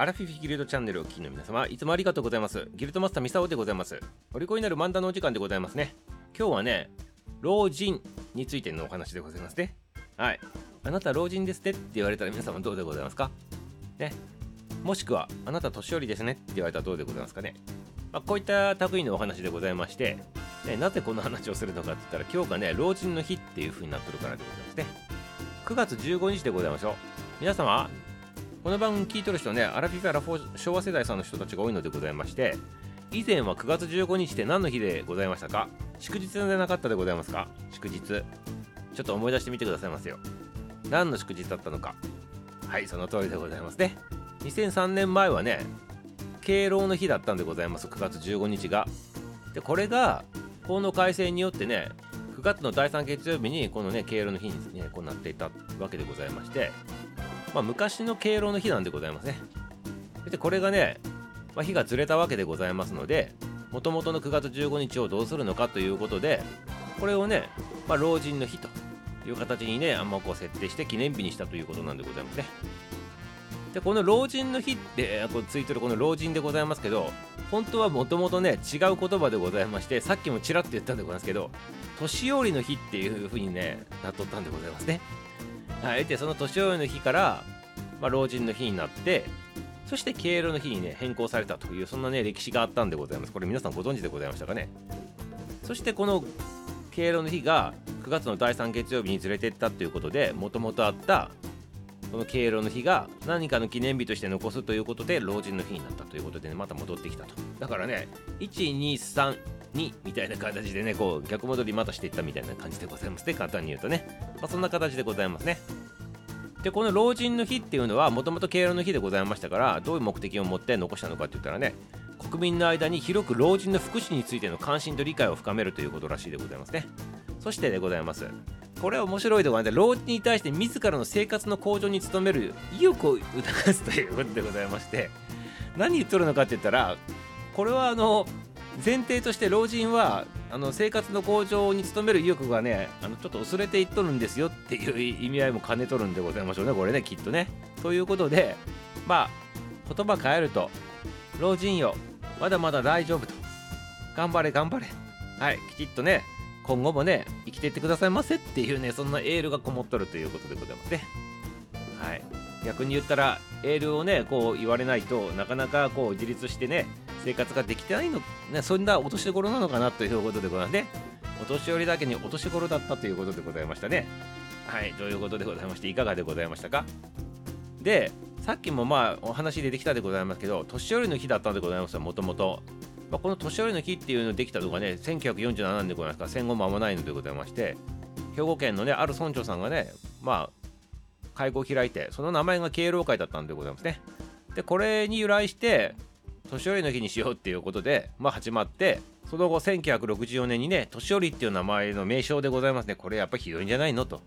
アラフィフギルドチャンネルを聞きの皆様、いつもありがとうございます。ギルドマスターミサオでございます。お利口になる漫談のお時間でございますね。今日はね、老人についてのお話でございますね。はい。あなた老人ですねって言われたら皆様どうでございますか？ね。もしくは、あなた年寄りですねって言われたらどうでございますかね。まあ、こういった類のお話でございまして、ね、なぜこの話をするのかって言ったら、今日がね、老人の日っていう風になってるからでございますね。9月15日でございましょう。皆様、この番組聞いとる人ね、アラフィフアラフォ昭和世代さんの人たちが多いのでございまして、以前は9月15日って何の日でございましたか？祝日でなかったでございますか？祝日。ちょっと思い出してみてくださいますよ。何の祝日だったのか？はい、その通りでございますね。2003年前はね、敬老の日だったんでございます、9月15日が。で、これが、法の改正によってね、9月の第3月曜日にこのね、敬老の日にね、こうなっていたわけでございまして、まあ、昔の敬老の日なんでございますね。でこれがね、まあ、日がずれたわけでございますので、もともとの9月15日をどうするのかということで、これをね、まあ、老人の日という形にね、あんまこう設定して記念日にしたということなんでございますね。で、この老人の日ってこうついてるこの老人でございますけど、本当はもともとね、違う言葉でございまして、さっきもちらっと言ったんでございますけど、年寄りの日っていう風にね、なっとったんでございますね。はい、でその年寄りの日から、まあ、老人の日になってそして敬老の日にね変更されたというそんなね歴史があったんでございます。これ皆さんご存知でございましたかね？そしてこの敬老の日が9月の第3月曜日にずれていったということでもともとあったこの敬老の日が何かの記念日として残すということで老人の日になったということでねまた戻ってきたと。だからね123 2みたいな形でねこう逆戻りまたしていったみたいな感じでございますね簡単に言うとね、まあ、そんな形でございますね。でこの老人の日っていうのはもともと敬老の日でございましたからどういう目的を持って残したのかって言ったらね国民の間に広く老人の福祉についての関心と理解を深めるということらしいでございますね。そしてでございます。これは面白いでございます老人に対して自らの生活の向上に努める意欲を促すということでございまして何言っとるのかって言ったらこれはあの前提として老人はあの生活の向上に努める意欲がねあのちょっと薄れていっとるんですよっていう意味合いも兼ねとるんでございましょうねこれねきっとね。ということでまあ言葉変えると老人よまだまだ大丈夫と頑張れ頑張れはいきちっとね今後もね生きていってくださいませっていうねそんなエールがこもっとるということでございますね。はい逆に言ったらエールをねこう言われないとなかなかこう自立してね生活ができてないの、ね、そんなお年頃なのかなということでございますね。お年寄りだけにお年頃だったということでございましたね。はい、ということでございまして、いかがでございましたか？で、さっきもまあお話出てきたでございますけど、年寄りの日だったんでございますよ、もともと。まあ、この年寄りの日っていうのできたのがね、1947年でございますから、戦後間もないのでございまして、兵庫県のね、ある村長さんがね、まあ、会合を開いて、その名前が敬老会だったんでございますね。で、これに由来して、年寄りの日にしようっていうことで、まあ、始まってその後1964年にね年寄りっていう名前の名称でございますね。これやっぱひどいんじゃないの？と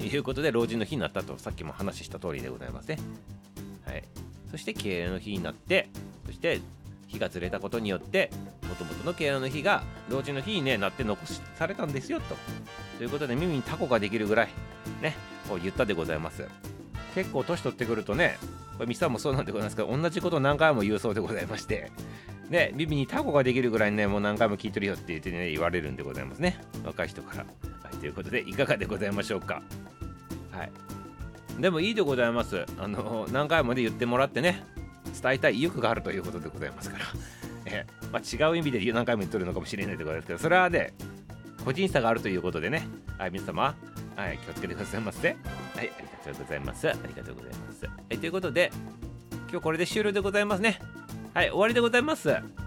いうことで老人の日になったとさっきも話した通りでございますね。はい。そして敬老の日になってそして日がずれたことによってもともとの敬老の日が老人の日に、ね、なって残されたんですよと。ということで耳にタコができるぐらいねこう言ったでございます。結構年取ってくるとねこれミサもそうなんでございますけど同じことを何回も言うそうでございましてね耳にタコができるぐらいねもう何回も聞いてるよって言ってね言われるんでございますね。若い人から、はい、ということでいかがでございましょうか。はい。でもいいでございます。あの何回もね言ってもらってね伝えたい意欲があるということでございますから え、まあ、違う意味で何回も言っとるのかもしれないでございますけどそれはね個人差があるということでね、はい、皆様はい、気をつけてくださいませ。はい、ありがとうございます。ありがとうございます。はい、ということで、今日これで終了でございますね。はい、終わりでございます。